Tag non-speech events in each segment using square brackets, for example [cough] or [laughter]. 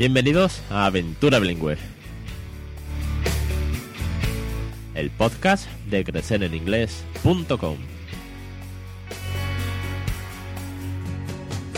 Bienvenidos a Aventura Bilingüe, el podcast de crecereninglés.com.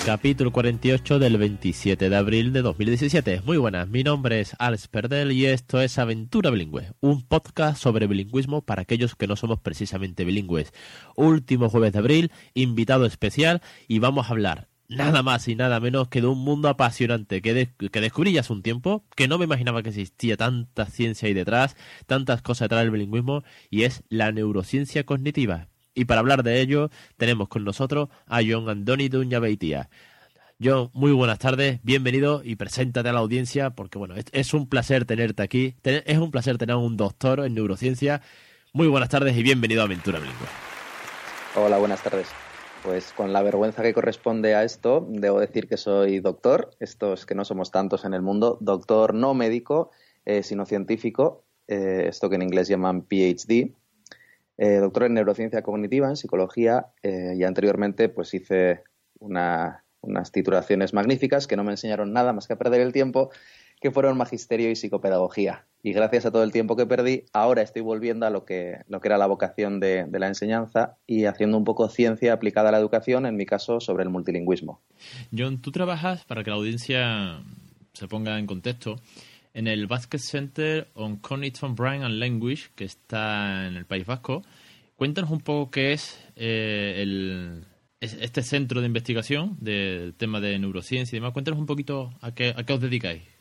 Capítulo 48 del 27 de abril de 2017. Muy buenas, mi nombre es Alex Perdel y esto es Aventura Bilingüe, un podcast sobre bilingüismo para aquellos que no somos precisamente bilingües. Último jueves de abril, invitado especial y vamos a hablar nada más y nada menos que de un mundo apasionante que, que descubrí ya hace un tiempo, que no me imaginaba que existía tanta ciencia ahí detrás, tantas cosas detrás del bilingüismo, y es la neurociencia cognitiva. Y para hablar de ello, tenemos con nosotros a John Andoni Duña Beitia. John, muy buenas tardes, bienvenido y preséntate a la audiencia, porque bueno, es, un placer tenerte aquí, es un placer tener un doctor en neurociencia. Muy buenas tardes y bienvenido a Aventura Bilingüe. Hola, buenas tardes. Pues con la vergüenza que corresponde a esto, debo decir que soy doctor, estos que no somos tantos en el mundo, doctor no médico, eh, sino científico, eh, esto que en inglés llaman PhD, eh, doctor en neurociencia cognitiva, en psicología, y anteriormente pues hice unas titulaciones magníficas que no me enseñaron nada más que a perder el tiempo que fueron magisterio y psicopedagogía. Y gracias a todo el tiempo que perdí, ahora estoy volviendo a lo que, lo que era la vocación de, la enseñanza y haciendo un poco ciencia aplicada a la educación, en mi caso sobre el multilingüismo. John, tú trabajas, para que la audiencia se ponga en contexto, en el Basket Center on Cognitive Brain and Language, que está en el País Vasco. Cuéntanos un poco qué es eh, el, este centro de investigación del tema de neurociencia y demás. Cuéntanos un poquito a qué, a qué os dedicáis.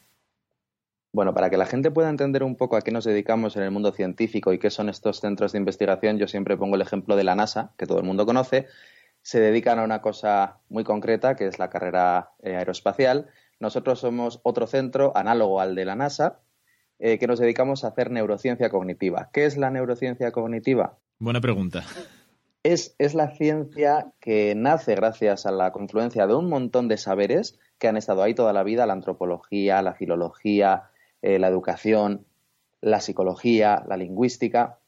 Bueno, para que la gente pueda entender un poco a qué nos dedicamos en el mundo científico y qué son estos centros de investigación, yo siempre pongo el ejemplo de la NASA, que todo el mundo conoce. Se dedican a una cosa muy concreta, que es la carrera eh, aeroespacial. Nosotros somos otro centro análogo al de la NASA, eh, que nos dedicamos a hacer neurociencia cognitiva. ¿Qué es la neurociencia cognitiva? Buena pregunta. Es, es, la ciencia que nace gracias a la confluencia de un montón de saberes que han estado ahí toda la vida, la antropología, la filología, eh, la educación, la psicología, la lingüística,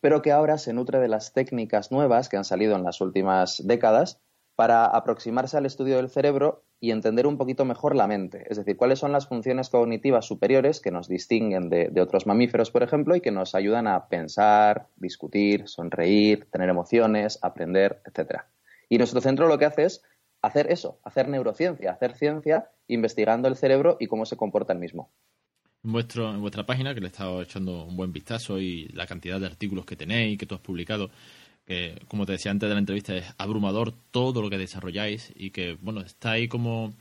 pero que ahora se nutre de las técnicas nuevas que han salido en las últimas décadas para aproximarse al estudio del cerebro y entender un poquito mejor la mente, es decir, cuáles son las funciones cognitivas superiores que nos distinguen de, de, otros mamíferos, por ejemplo, y que nos ayudan a pensar, discutir, sonreír, tener emociones, aprender, etc. Y nuestro centro lo que hace es hacer eso, hacer neurociencia, hacer ciencia investigando el cerebro y cómo se comporta el mismo en, vuestro, en vuestra página, que le he estado echando un buen vistazo y la cantidad de artículos que tenéis, que tú has publicado, que como te decía antes de la entrevista, es abrumador todo lo que desarrolláis y que, bueno, está ahí como,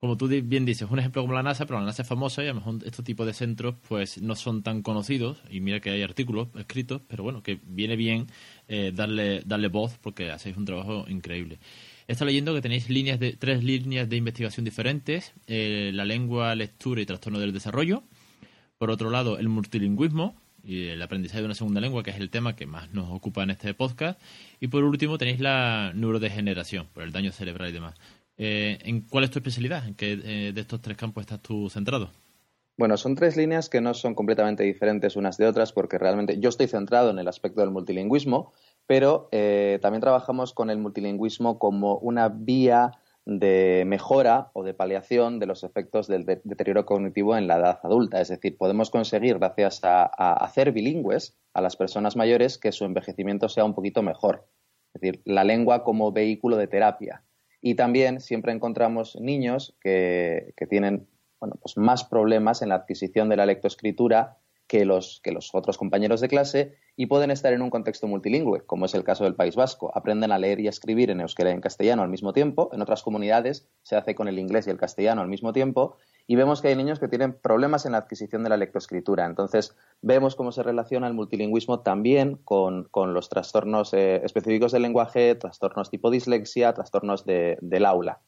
como tú bien dices, un ejemplo como la NASA, pero la NASA es famosa y a lo mejor estos tipos de centros pues no son tan conocidos y mira que hay artículos escritos, pero bueno, que viene bien eh, darle, darle voz porque hacéis un trabajo increíble. Estado leyendo que tenéis líneas de, tres líneas de investigación diferentes, eh, la lengua, lectura y trastorno del desarrollo. Por otro lado, el multilingüismo y el aprendizaje de una segunda lengua, que es el tema que más nos ocupa en este podcast. Y por último, tenéis la neurodegeneración, por el daño cerebral y demás. Eh, ¿en ¿Cuál es tu especialidad? ¿En qué eh, de estos tres campos estás tú centrado? Bueno, son tres líneas que no son completamente diferentes unas de otras porque realmente yo estoy centrado en el aspecto del multilingüismo, pero eh, también trabajamos con el multilingüismo como una vía de mejora o de paliación de los efectos del deterioro cognitivo en la edad adulta. Es decir, podemos conseguir, gracias a, hacer bilingües a las personas mayores, que su envejecimiento sea un poquito mejor. Es decir, la lengua como vehículo de terapia. Y también siempre encontramos niños que, que tienen bueno, pues más problemas en la adquisición de la lectoescritura que los, que los otros compañeros de clase y pueden estar en un contexto multilingüe, como es el caso del País Vasco. Aprenden a leer y a escribir en euskera y en castellano al mismo tiempo. En otras comunidades se hace con el inglés y el castellano al mismo tiempo. Y vemos que hay niños que tienen problemas en la adquisición de la lectoescritura. Entonces, vemos cómo se relaciona el multilingüismo también con, los trastornos eh, específicos del lenguaje, trastornos tipo dislexia, trastornos del aula.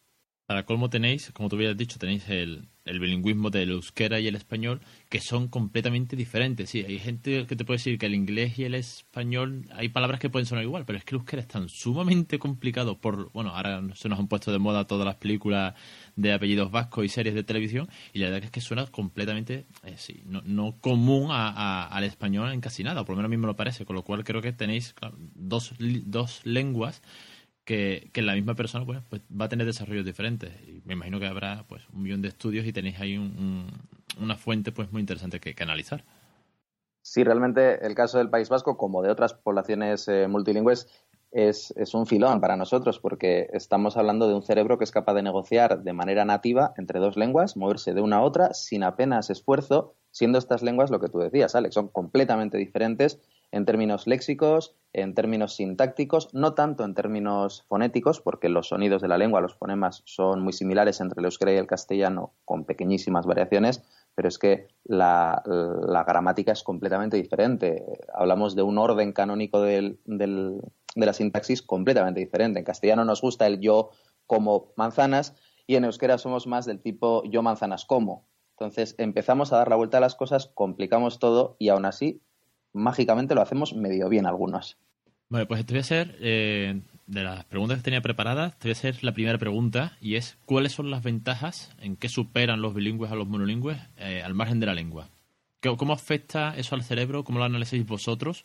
Para colmo tenéis, como tú habías dicho, tenéis el, el bilingüismo del euskera y el español, que son completamente diferentes. Sí, hay gente que te puede decir que el inglés y el español, hay palabras que pueden sonar igual, pero es que el euskera es tan sumamente complicado por, bueno, ahora se nos han puesto de moda todas las películas de apellidos vascos y series de televisión, y la verdad es que suena completamente, eh, sí, no, no común al español en casi nada, por lo menos a mí me lo parece, con lo cual creo que tenéis dos, dos lenguas que, que la misma persona pues, pues, va a tener desarrollos diferentes. Y me imagino que habrá pues un millón de estudios y tenéis ahí una fuente pues muy interesante que, analizar. Sí, realmente el caso del País Vasco, como de otras poblaciones eh, multilingües, es, es, un filón para nosotros porque estamos hablando de un cerebro que es capaz de negociar de manera nativa entre dos lenguas, moverse de una a otra sin apenas esfuerzo, siendo estas lenguas lo que tú decías, Alex, son completamente diferentes en términos léxicos, en términos sintácticos, no tanto en términos fonéticos, porque los sonidos de la lengua, los fonemas, son muy similares entre el euskera y el castellano, con pequeñísimas variaciones, pero es que la, gramática es completamente diferente. Hablamos de un orden canónico de la sintaxis completamente diferente. En castellano nos gusta el yo como manzanas y en euskera somos más del tipo yo manzanas como. Entonces empezamos a dar la vuelta a las cosas, complicamos todo y aún así mágicamente lo hacemos medio bien algunos. Bueno, pues te voy a ser, eh, de las preguntas que tenía preparadas, te voy a hacer la primera pregunta y es ¿cuáles son las ventajas en qué superan los bilingües a los monolingües eh, al margen de la lengua? ¿Cómo afecta eso al cerebro? ¿Cómo lo analizáis vosotros?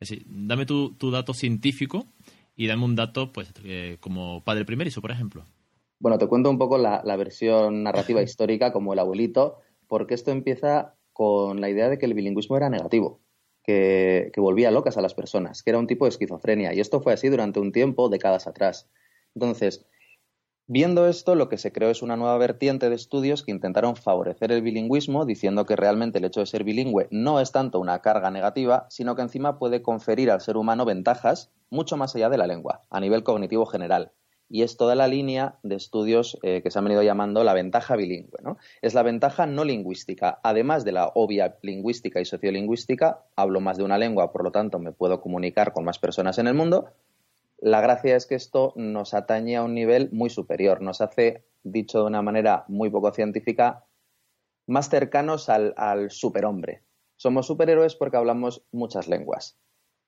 Es decir, dame tu, dato científico y dame un dato pues eh, como padre primerizo, por ejemplo. Bueno, te cuento un poco la, la versión narrativa [laughs] histórica como el abuelito, porque esto empieza con la idea de que el bilingüismo era negativo que, volvía locas a las personas, que era un tipo de esquizofrenia. Y esto fue así durante un tiempo, décadas atrás. Entonces, Viendo esto, lo que se creó es una nueva vertiente de estudios que intentaron favorecer el bilingüismo, diciendo que realmente el hecho de ser bilingüe no es tanto una carga negativa, sino que encima puede conferir al ser humano ventajas mucho más allá de la lengua, a nivel cognitivo general y es toda la línea de estudios eh, que se han venido llamando la ventaja bilingüe. ¿no? Es la ventaja no lingüística. Además de la obvia lingüística y sociolingüística, hablo más de una lengua, por lo tanto me puedo comunicar con más personas en el mundo. La gracia es que esto nos atañe a un nivel muy superior, nos hace, dicho de una manera muy poco científica, más cercanos al, al superhombre. Somos superhéroes porque hablamos muchas lenguas.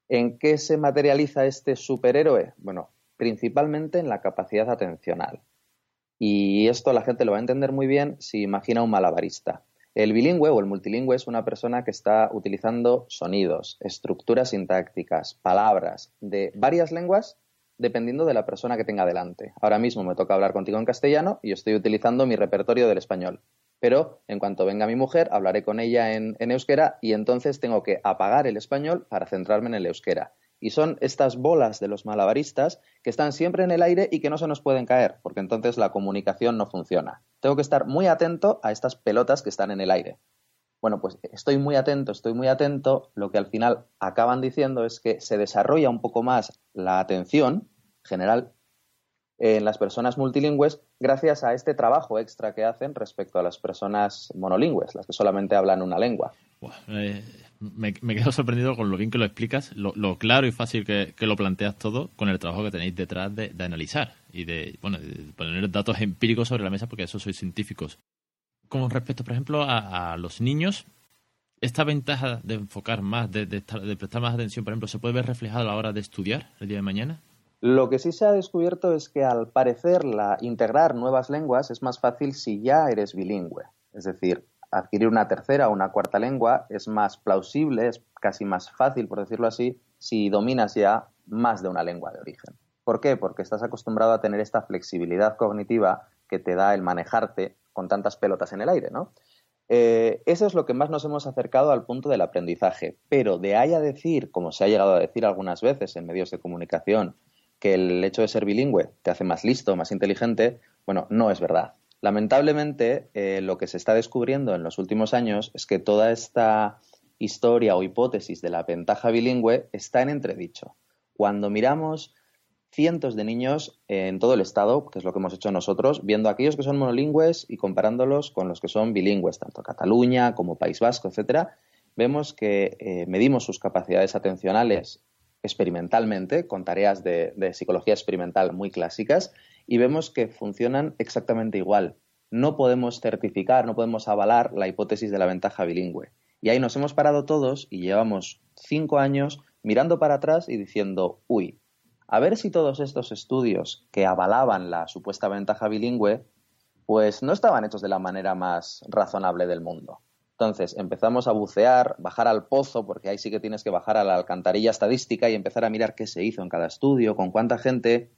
¿En qué se materializa este superhéroe? Bueno, principalmente en la capacidad atencional. Y esto la gente lo va a entender muy bien si imagina un malabarista. El bilingüe o el multilingüe es una persona que está utilizando sonidos, estructuras sintácticas, palabras de varias lenguas dependiendo de la persona que tenga delante. Ahora mismo me toca hablar contigo en castellano y estoy utilizando mi repertorio del español. Pero en cuanto venga mi mujer, hablaré con ella en, en euskera y entonces tengo que apagar el español para centrarme en el euskera y son estas bolas de los malabaristas que están siempre en el aire y que no se nos pueden caer, porque entonces la comunicación no funciona. Tengo que estar muy atento a estas pelotas que están en el aire. Bueno, pues estoy muy atento, estoy muy atento. Lo que al final acaban diciendo es que se desarrolla un poco más la atención general en las personas multilingües gracias a este trabajo extra que hacen respecto a las personas monolingües, las que solamente hablan una lengua. Eh, me, quedo sorprendido con lo bien que lo explicas, lo, claro y fácil que, lo planteas todo con el trabajo que tenéis detrás de, analizar y de, bueno, poner datos empíricos sobre la mesa porque eso sois científicos. Con respecto, por ejemplo, a, los niños, esta ventaja de enfocar más, de, de, prestar más atención, por ejemplo, ¿se puede ver reflejada a la hora de estudiar el día de mañana? Lo que sí se ha descubierto es que al parecer la integrar nuevas lenguas es más fácil si ya eres bilingüe. Es decir, adquirir una tercera o una cuarta lengua es más plausible, es casi más fácil, por decirlo así, si dominas ya más de una lengua de origen. ¿Por qué? Porque estás acostumbrado a tener esta flexibilidad cognitiva que te da el manejarte con tantas pelotas en el aire, ¿no? Eh, eso es lo que más nos hemos acercado al punto del aprendizaje. Pero de ahí a decir, como se ha llegado a decir algunas veces en medios de comunicación, que el hecho de ser bilingüe te hace más listo, más inteligente, bueno, no es verdad. Lamentablemente, eh, lo que se está descubriendo en los últimos años es que toda esta historia o hipótesis de la ventaja bilingüe está en entredicho. Cuando miramos cientos de niños en todo el estado, que es lo que hemos hecho nosotros, viendo aquellos que son monolingües y comparándolos con los que son bilingües, tanto Cataluña como País Vasco, etcétera, vemos que eh, medimos sus capacidades atencionales experimentalmente, con tareas de, psicología experimental muy clásicas, y vemos que funcionan exactamente igual. No podemos certificar, no podemos avalar la hipótesis de la ventaja bilingüe. Y ahí nos hemos parado todos y llevamos cinco años mirando para atrás y diciendo, uy, a ver si todos estos estudios que avalaban la supuesta ventaja bilingüe, pues no estaban hechos de la manera más razonable del mundo. Entonces empezamos a bucear, bajar al pozo, porque ahí sí que tienes que bajar a la alcantarilla estadística y empezar a mirar qué se hizo en cada estudio, con cuánta gente.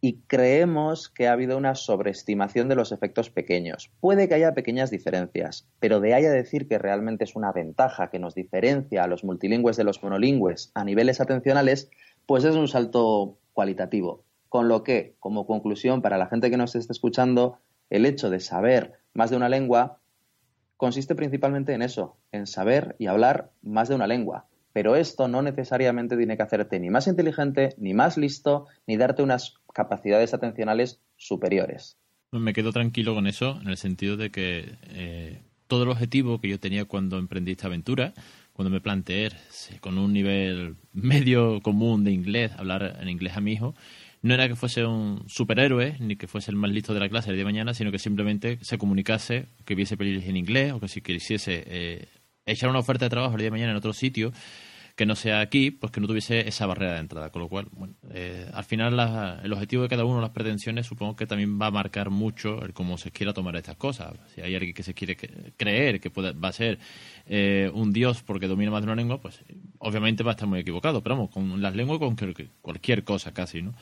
Y creemos que ha habido una sobreestimación de los efectos pequeños. Puede que haya pequeñas diferencias, pero de ahí a decir que realmente es una ventaja que nos diferencia a los multilingües de los monolingües a niveles atencionales, pues es un salto cualitativo. Con lo que, como conclusión para la gente que nos esté escuchando, el hecho de saber más de una lengua consiste principalmente en eso, en saber y hablar más de una lengua. Pero esto no necesariamente tiene que hacerte ni más inteligente, ni más listo, ni darte unas capacidades atencionales superiores. Me quedo tranquilo con eso, en el sentido de que eh, todo el objetivo que yo tenía cuando emprendí esta aventura, cuando me planteé con un nivel medio común de inglés, hablar en inglés a mi hijo, no era que fuese un superhéroe, ni que fuese el más listo de la clase el día de mañana, sino que simplemente se comunicase, que viese películas en inglés, o que si quisiese eh, echar una oferta de trabajo el día de mañana en otro sitio, que no sea aquí, pues que no tuviese esa barrera de entrada. Con lo cual, bueno, eh, al final el objetivo de cada uno, las pretensiones, supongo que también va a marcar mucho el cómo se quiera tomar estas cosas. Si hay alguien que se quiere creer que puede, va a ser eh, un dios porque domina más de una lengua, pues obviamente va a estar muy equivocado. Pero vamos, con las lenguas, con cualquier cosa casi, ¿no?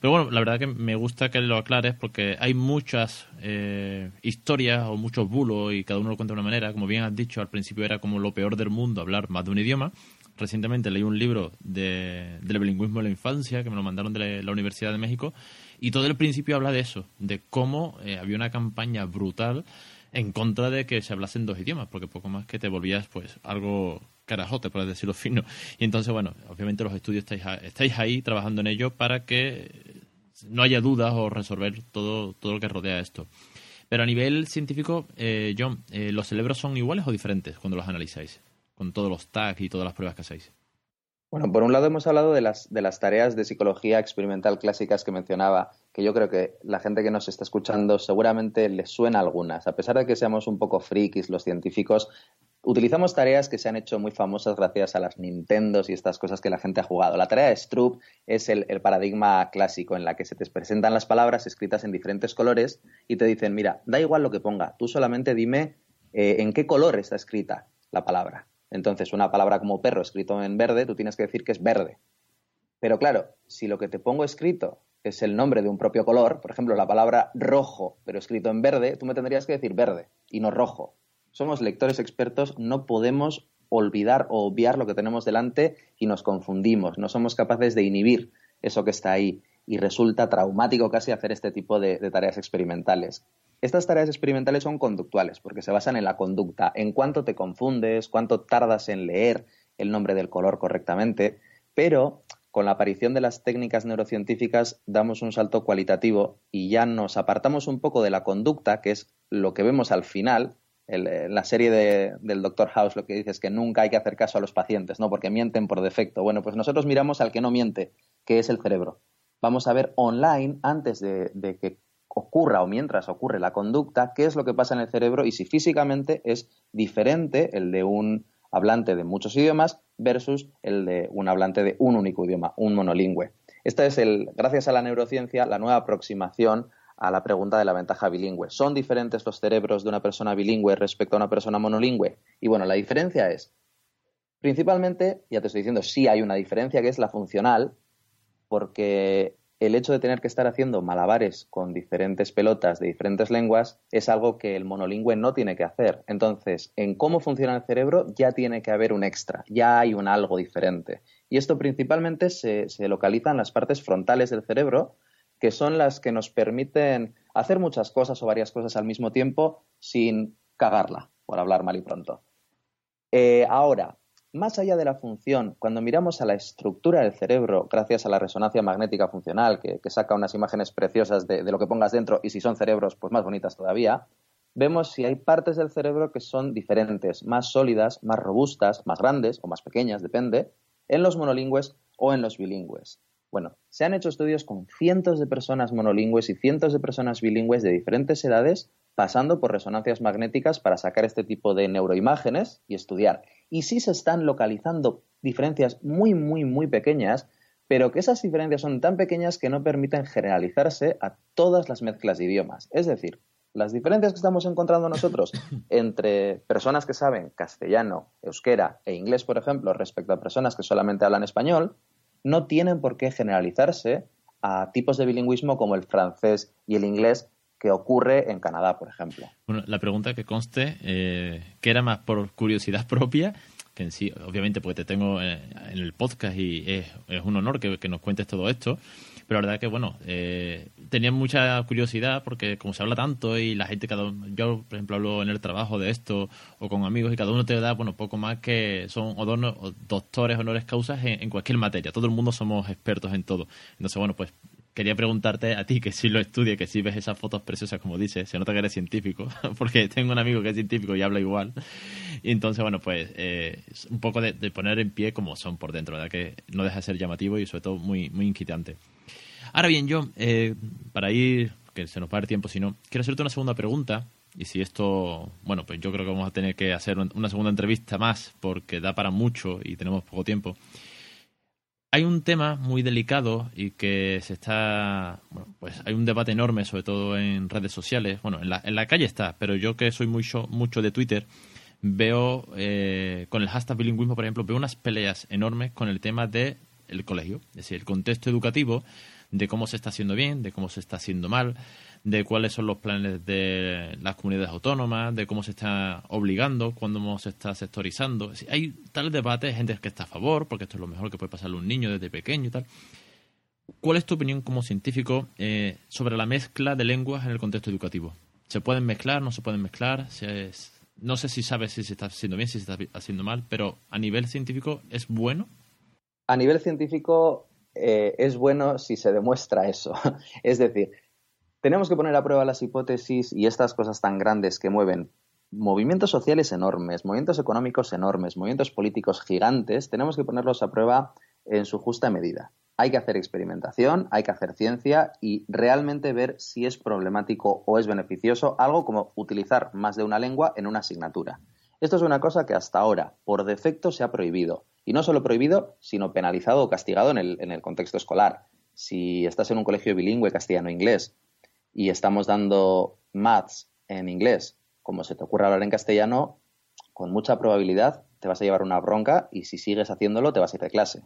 Pero bueno, la verdad que me gusta que lo aclares porque hay muchas eh, historias o muchos bulos y cada uno lo cuenta de una manera. Como bien has dicho, al principio era como lo peor del mundo hablar más de un idioma. Recientemente leí un libro de, del bilingüismo en la infancia que me lo mandaron de la, Universidad de México y todo el principio habla de eso, de cómo eh, había una campaña brutal en contra de que se hablasen dos idiomas, porque poco más que te volvías pues algo carajote, por decirlo [laughs] fino. Y entonces, bueno, obviamente los estudios estáis, estáis ahí trabajando en ello para que no haya dudas o resolver todo, todo lo que rodea esto. Pero a nivel científico, eh, John, eh, ¿los cerebros son iguales o diferentes cuando los analizáis? Con todos los tags y todas las pruebas que hacéis. Bueno, por un lado hemos hablado de las, de las tareas de psicología experimental clásicas que mencionaba, que yo creo que la gente que nos está escuchando seguramente les suena algunas. A pesar de que seamos un poco frikis los científicos, Utilizamos tareas que se han hecho muy famosas gracias a las Nintendos y estas cosas que la gente ha jugado. La tarea de Stroop es el, paradigma clásico en la que se te presentan las palabras escritas en diferentes colores y te dicen, mira, da igual lo que ponga, tú solamente dime eh, en qué color está escrita la palabra. Entonces, una palabra como perro escrito en verde, tú tienes que decir que es verde. Pero claro, si lo que te pongo escrito es el nombre de un propio color, por ejemplo, la palabra rojo, pero escrito en verde, tú me tendrías que decir verde y no rojo somos lectores expertos, no podemos olvidar o obviar lo que tenemos delante y nos confundimos, no somos capaces de inhibir eso que está ahí y resulta traumático casi hacer este tipo de, tareas experimentales. Estas tareas experimentales son conductuales porque se basan en la conducta, en cuánto te confundes, cuánto tardas en leer el nombre del color correctamente, pero con la aparición de las técnicas neurocientíficas damos un salto cualitativo y ya nos apartamos un poco de la conducta, que es lo que vemos al final, en la serie del Doctor House lo que dice es que nunca hay que hacer caso a los pacientes, ¿no? Porque mienten por defecto. Bueno, pues nosotros miramos al que no miente, que es el cerebro. Vamos a ver online, antes de, que ocurra o mientras ocurre la conducta, qué es lo que pasa en el cerebro y si físicamente es diferente el de un hablante de muchos idiomas versus el de un hablante de un único idioma, un monolingüe. Esta es, el, gracias a la neurociencia, la nueva aproximación a la pregunta de la ventaja bilingüe. ¿Son diferentes los cerebros de una persona bilingüe respecto a una persona monolingüe? Y bueno, la diferencia es, principalmente, ya te estoy diciendo, sí hay una diferencia que es la funcional, porque el hecho de tener que estar haciendo malabares con diferentes pelotas de diferentes lenguas es algo que el monolingüe no tiene que hacer. Entonces, en cómo funciona el cerebro ya tiene que haber un extra, ya hay un algo diferente. Y esto principalmente se, localiza en las partes frontales del cerebro, que son las que nos permiten hacer muchas cosas o varias cosas al mismo tiempo sin cagarla, por hablar mal y pronto. Eh, ahora, más allá de la función, cuando miramos a la estructura del cerebro, gracias a la resonancia magnética funcional, que, saca unas imágenes preciosas de, de, lo que pongas dentro, y si son cerebros, pues más bonitas todavía, vemos si hay partes del cerebro que son diferentes, más sólidas, más robustas, más grandes o más pequeñas, depende, en los monolingües o en los bilingües. Bueno, se han hecho estudios con cientos de personas monolingües y cientos de personas bilingües de diferentes edades, pasando por resonancias magnéticas para sacar este tipo de neuroimágenes y estudiar. Y sí se están localizando diferencias muy, muy, muy pequeñas, pero que esas diferencias son tan pequeñas que no permiten generalizarse a todas las mezclas de idiomas. Es decir, las diferencias que estamos encontrando nosotros [laughs] entre personas que saben castellano, euskera e inglés, por ejemplo, respecto a personas que solamente hablan español, no tienen por qué generalizarse a tipos de bilingüismo como el francés y el inglés que ocurre en Canadá, por ejemplo. La pregunta que conste, eh, que era más por curiosidad [laughs] propia, que en sí, obviamente, porque te tengo en el podcast y es, un honor que, nos cuentes todo esto, pero la verdad que, bueno, eh, tenía mucha curiosidad porque como se habla tanto y la gente, cada yo, por ejemplo, hablo en el trabajo de esto o con amigos y cada uno te da, bueno, poco más que son o, o doctores, honores causas en, en cualquier materia. Todo el mundo somos expertos en todo. Entonces, bueno, pues quería preguntarte a ti, que sí lo estudias, que sí ves esas fotos preciosas, como dices, se nota que eres científico, [laughs] porque tengo un amigo que es científico y habla igual. Y entonces, bueno, pues eh, un poco de, poner en pie como son por dentro, ¿verdad? Que no deja de ser llamativo y sobre todo muy, muy inquietante. Ahora bien, yo, eh, para ir, que se nos va el tiempo, si no, quiero hacerte una segunda pregunta. Y si esto, bueno, pues yo creo que vamos a tener que hacer una segunda entrevista más, porque da para mucho y tenemos poco tiempo. Hay un tema muy delicado y que se está, bueno, pues hay un debate enorme, sobre todo en redes sociales. Bueno, en la, en la calle está, pero yo que soy mucho, mucho de Twitter, veo eh, con el hashtag bilingüismo, por ejemplo, veo unas peleas enormes con el tema del el colegio, es decir, el contexto educativo, de cómo se está haciendo bien, de cómo se está haciendo mal, de cuáles son los planes de las comunidades autónomas, de cómo se está obligando, cuándo se está sectorizando. Hay tal debate, gente que está a favor, porque esto es lo mejor que puede pasarle a un niño desde pequeño y tal. ¿Cuál es tu opinión como científico eh, sobre la mezcla de lenguas en el contexto educativo? ¿Se pueden mezclar? ¿No se pueden mezclar? no sé si sabes si se está haciendo bien, si se está haciendo mal, pero a nivel científico, ¿es bueno? A nivel científico eh, es bueno si se demuestra eso. [laughs] es decir, tenemos que poner a prueba las hipótesis y estas cosas tan grandes que mueven movimientos sociales enormes, movimientos económicos enormes, movimientos políticos gigantes, tenemos que ponerlos a prueba en su justa medida. Hay que hacer experimentación, hay que hacer ciencia y realmente ver si es problemático o es beneficioso algo como utilizar más de una lengua en una asignatura. Esto es una cosa que hasta ahora, por defecto, se ha prohibido. Y no solo prohibido, sino penalizado o castigado en el, contexto escolar. Si estás en un colegio bilingüe castellano-inglés y estamos dando maths en inglés, como se te ocurre hablar en castellano, con mucha probabilidad te vas a llevar una bronca y si sigues haciéndolo te vas a ir de clase.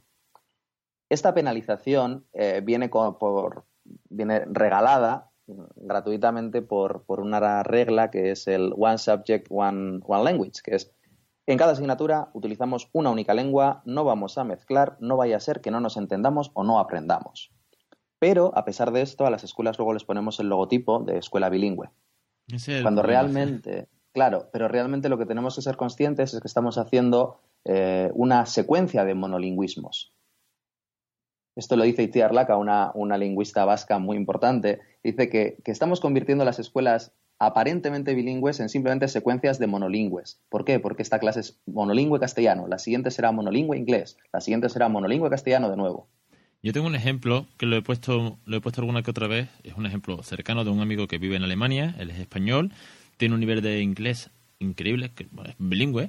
Esta penalización eh, viene, por, viene regalada gratuitamente por, por, una regla que es el One Subject, One, one Language, que es en cada asignatura utilizamos una única lengua, no vamos a mezclar, no vaya a ser que no nos entendamos o no aprendamos. Pero, a pesar de esto, a las escuelas luego les ponemos el logotipo de escuela bilingüe. Cuando realmente, claro, pero realmente lo que tenemos que ser conscientes es que estamos haciendo eh, una secuencia de monolingüismos. Esto lo dice Itziar Laca, una, una lingüista vasca muy importante. Dice que, que estamos convirtiendo las escuelas aparentemente bilingües en simplemente secuencias de monolingües. ¿Por qué? Porque esta clase es monolingüe castellano, la siguiente será monolingüe inglés, la siguiente será monolingüe castellano de nuevo. Yo tengo un ejemplo que lo he puesto, lo he puesto alguna que otra vez. Es un ejemplo cercano de un amigo que vive en Alemania. Él es español, tiene un nivel de inglés increíble, que es bilingüe.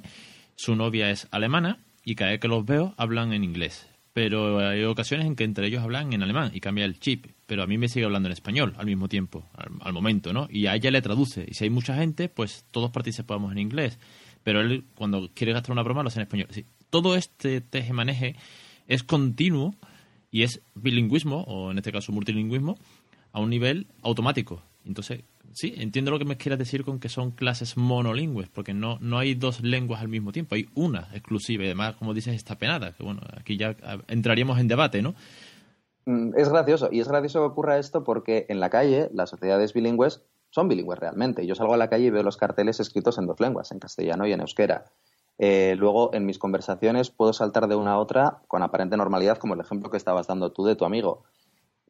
Su novia es alemana y cada vez que los veo hablan en inglés. Pero hay ocasiones en que entre ellos hablan en alemán y cambia el chip. Pero a mí me sigue hablando en español al mismo tiempo, al, momento, ¿no? Y a ella le traduce. Y si hay mucha gente, pues todos participamos en inglés. Pero él, cuando quiere gastar una broma, lo hace en español. todo este teje-maneje es continuo y es bilingüismo, o en este caso multilingüismo, a un nivel automático. Entonces, sí, entiendo lo que me quieras decir con que son clases monolingües, porque no, no hay dos lenguas al mismo tiempo, hay una exclusiva y además, como dices, está penada, que bueno, aquí ya entraríamos en debate, ¿no? Mm, es gracioso, y es gracioso que ocurra esto porque en la calle las sociedades bilingües son bilingües realmente. Yo salgo a la calle y veo los carteles escritos en dos lenguas, en castellano y en euskera. Eh, luego, en mis conversaciones puedo saltar de una a otra con aparente normalidad, como el ejemplo que estabas dando tú de tu amigo.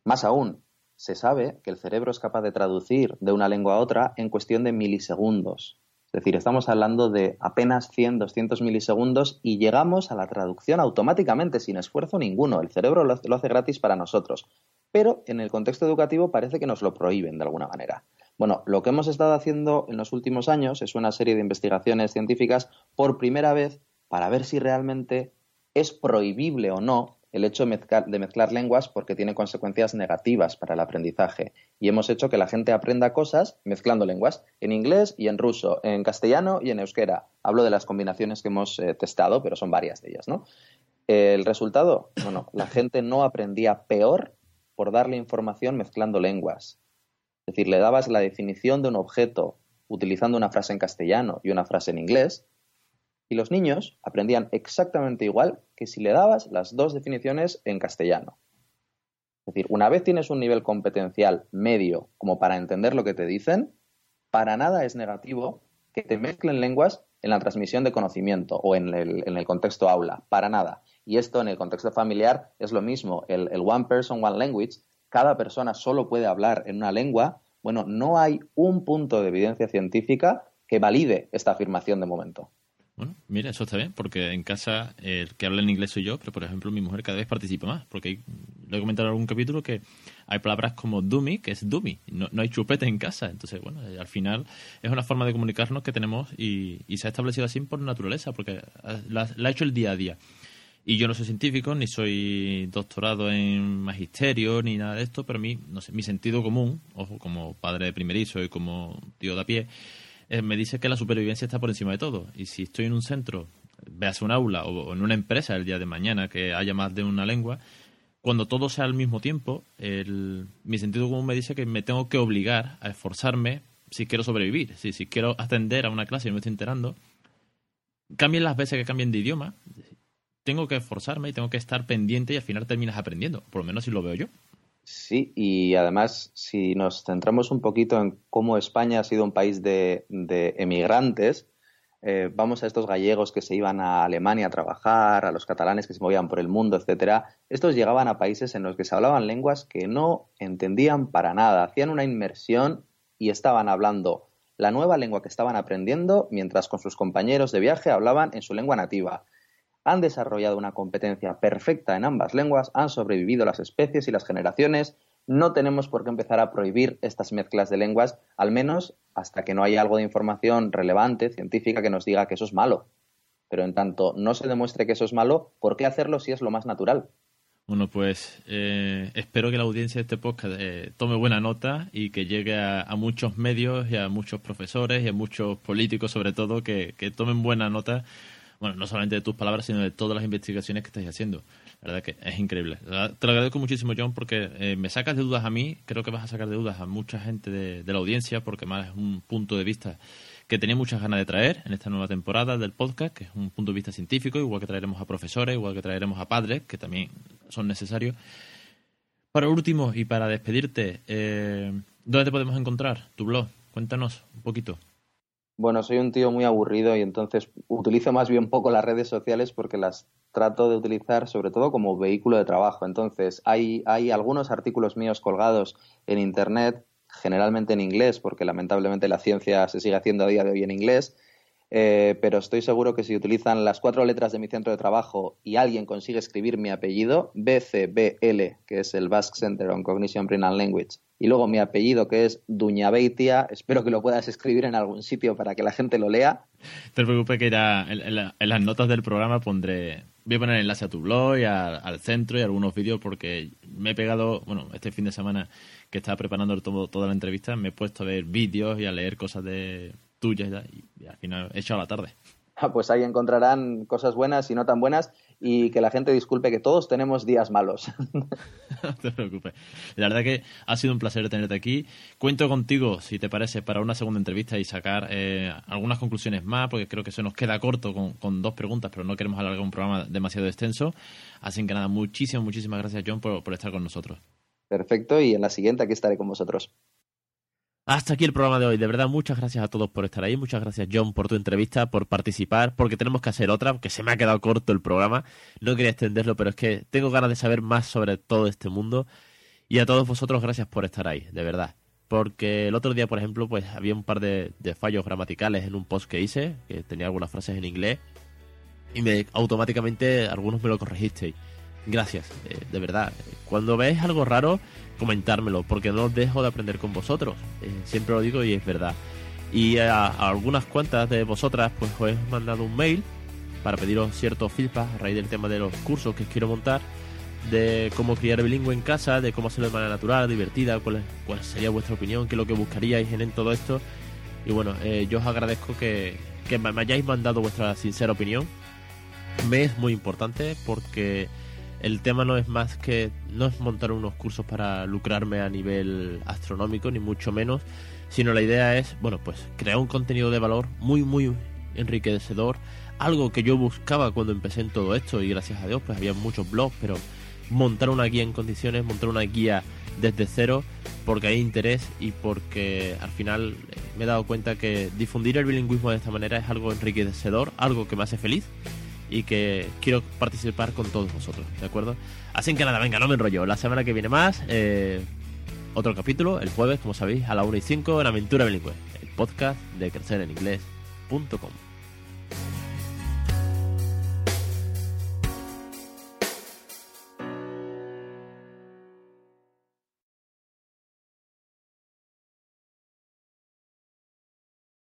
Más aún, se sabe que el cerebro es capaz de traducir de una lengua a otra en cuestión de milisegundos. Es decir, estamos hablando de apenas 100, 200 milisegundos y llegamos a la traducción automáticamente, sin esfuerzo ninguno. El cerebro lo hace gratis para nosotros. Pero en el contexto educativo parece que nos lo prohíben de alguna manera. Bueno, lo que hemos estado haciendo en los últimos años es una serie de investigaciones científicas por primera vez para ver si realmente es prohibible o no el hecho de mezclar, lenguas porque tiene consecuencias negativas para el aprendizaje. Y hemos hecho que la gente aprenda cosas mezclando lenguas, en inglés y en ruso, en castellano y en euskera. Hablo de las combinaciones que hemos eh, testado, pero son varias de ellas, ¿no? El resultado, bueno, la gente no aprendía peor por darle información mezclando lenguas. Es decir, le dabas la definición de un objeto utilizando una frase en castellano y una frase en inglés, y los niños aprendían exactamente igual que si le dabas las dos definiciones en castellano. Es decir, una vez tienes un nivel competencial medio como para entender lo que te dicen, para nada es negativo que te mezclen lenguas en la transmisión de conocimiento o en el, contexto aula, para nada. Y esto en el contexto familiar es lo mismo, el, el one person, one language, cada persona solo puede hablar en una lengua, bueno, no hay un punto de evidencia científica que valide esta afirmación de momento. Bueno, mira, eso está bien, porque en casa el que habla en inglés soy yo, pero por ejemplo mi mujer cada vez participa más, porque hay, le he comentado en algún capítulo que hay palabras como dummy, que es dummy, no, no hay chupete en casa, entonces bueno, eh, al final es una forma de comunicarnos que tenemos y, se ha establecido así por naturaleza, porque la, ha hecho el día a día. Y yo no soy científico, ni soy doctorado en magisterio, ni nada de esto, pero a mí, no sé, mi sentido común, ojo, como padre de primerizo y como tío de a pie, eh, me dice que la supervivencia está por encima de todo. Y si estoy en un centro, veas un aula o, en una empresa el día de mañana que haya más de una lengua, cuando todo sea al mismo tiempo, el, mi sentido común me dice que me tengo que obligar a esforzarme si quiero sobrevivir. Si, si quiero atender a una clase y no me estoy enterando, cambien las veces que cambien de idioma, tengo que esforzarme y tengo que estar pendiente y al final terminas aprendiendo. Por lo menos si lo veo yo. Sí, y además, si nos centramos un poquito en cómo España ha sido un país de, emigrantes, eh, vamos a estos gallegos que se iban a Alemania a trabajar, a los catalanes que se movían por el mundo, etcétera. Estos llegaban a países en los que se hablaban lenguas que no entendían para nada, hacían una inmersión y estaban hablando la nueva lengua que estaban aprendiendo, mientras con sus compañeros de viaje hablaban en su lengua nativa han desarrollado una competencia perfecta en ambas lenguas, han sobrevivido las especies y las generaciones. No tenemos por qué empezar a prohibir estas mezclas de lenguas, al menos hasta que no haya algo de información relevante, científica, que nos diga que eso es malo. Pero en tanto no se demuestre que eso es malo, ¿por qué hacerlo si es lo más natural? Bueno, pues eh, espero que la audiencia de este podcast eh, tome buena nota y que llegue a, muchos medios y a muchos profesores y a muchos políticos, sobre todo, que tomen buena nota bueno, no solamente de tus palabras, sino de todas las investigaciones que estáis haciendo. La verdad que es increíble. Te lo agradezco muchísimo, John, porque eh, me sacas de dudas a mí, creo que vas a sacar de dudas a mucha gente de, la audiencia, porque más es un punto de vista que tenía muchas ganas de traer en esta nueva temporada del podcast, que es un punto de vista científico, igual que traeremos a profesores, igual que traeremos a padres, que también son necesarios. Para último, y para despedirte, eh, ¿dónde te podemos encontrar? Tu blog, cuéntanos un poquito. Bueno, soy un tío muy aburrido y entonces utilizo más bien poco las redes sociales porque las trato de utilizar sobre todo como vehículo de trabajo. Entonces, hay, hay algunos artículos míos colgados en Internet, generalmente en inglés, porque lamentablemente la ciencia se sigue haciendo a día de hoy en inglés, eh, pero estoy seguro que si utilizan las cuatro letras de mi centro de trabajo y alguien consigue escribir mi apellido, BCBL, que es el Basque Center on Cognition, Brain Language, y luego mi apellido, que es Duñabeitia, espero que lo puedas escribir en algún sitio para que la gente lo lea. Te preocupes que era en, las notas del programa pondré, voy a poner enlace a tu blog y al centro y algunos vídeos porque me he pegado, bueno, este fin de semana que estaba preparando todo, toda la entrevista, me he puesto a ver vídeos y a leer cosas de y, al final he echado la tarde. [laughs] Ah, pues ahí encontrarán cosas buenas y no tan buenas y que la gente disculpe que todos tenemos días malos. [laughs] no te preocupes. La verdad que ha sido un placer tenerte aquí. Cuento contigo, si te parece, para una segunda entrevista y sacar eh, algunas conclusiones más, porque creo que se nos queda corto con, dos preguntas, pero no queremos alargar un programa demasiado extenso. Así que nada, muchísimas, muchísimas gracias, John, por estar con nosotros. Perfecto, y en la siguiente aquí estaré con vosotros. Hasta aquí el programa de hoy. De verdad, muchas gracias a todos por estar ahí. Muchas gracias, John, por tu entrevista, por participar, porque tenemos que hacer otra, porque se me ha quedado corto el programa. No quería extenderlo, pero es que tengo ganas de saber más sobre todo este mundo. Y a todos vosotros, gracias por estar ahí, de verdad. Porque el otro día, por ejemplo, pues había un par de, fallos gramaticales en un post que hice, que tenía algunas frases en inglés, y me automáticamente algunos me lo corregisteis. Gracias, eh, de verdad. Cuando veis algo raro, comentármelo, porque no dejo de aprender con vosotros. Eh, siempre lo digo y es verdad. Y a, algunas cuantas de vosotras, pues os he mandado un mail para pediros ciertos feedback a raíz del tema de los cursos que quiero montar, de cómo criar bilingüe en casa, de cómo hacerlo de manera natural, divertida, cuál, cuál sería vuestra opinión, qué es lo que buscaríais en, todo esto. Y bueno, eh, yo os agradezco que, que me hayáis mandado vuestra sincera opinión. Me es muy importante porque el tema no es más que no es montar unos cursos para lucrarme a nivel astronómico ni mucho menos, sino la idea es, bueno, pues crear un contenido de valor muy muy enriquecedor, algo que yo buscaba cuando empecé en todo esto y gracias a Dios pues había muchos blogs, pero montar una guía en condiciones, montar una guía desde cero porque hay interés y porque al final eh, me he dado cuenta que difundir el bilingüismo de esta manera es algo enriquecedor, algo que me hace feliz y que quiero participar con todos vosotros, ¿de acuerdo? Así que nada, venga, no me enrollo. La semana que viene más, eh, otro capítulo, el jueves, como sabéis, a la 1 y 5 en Aventura Bilingüe, el podcast de crecereninglés.com.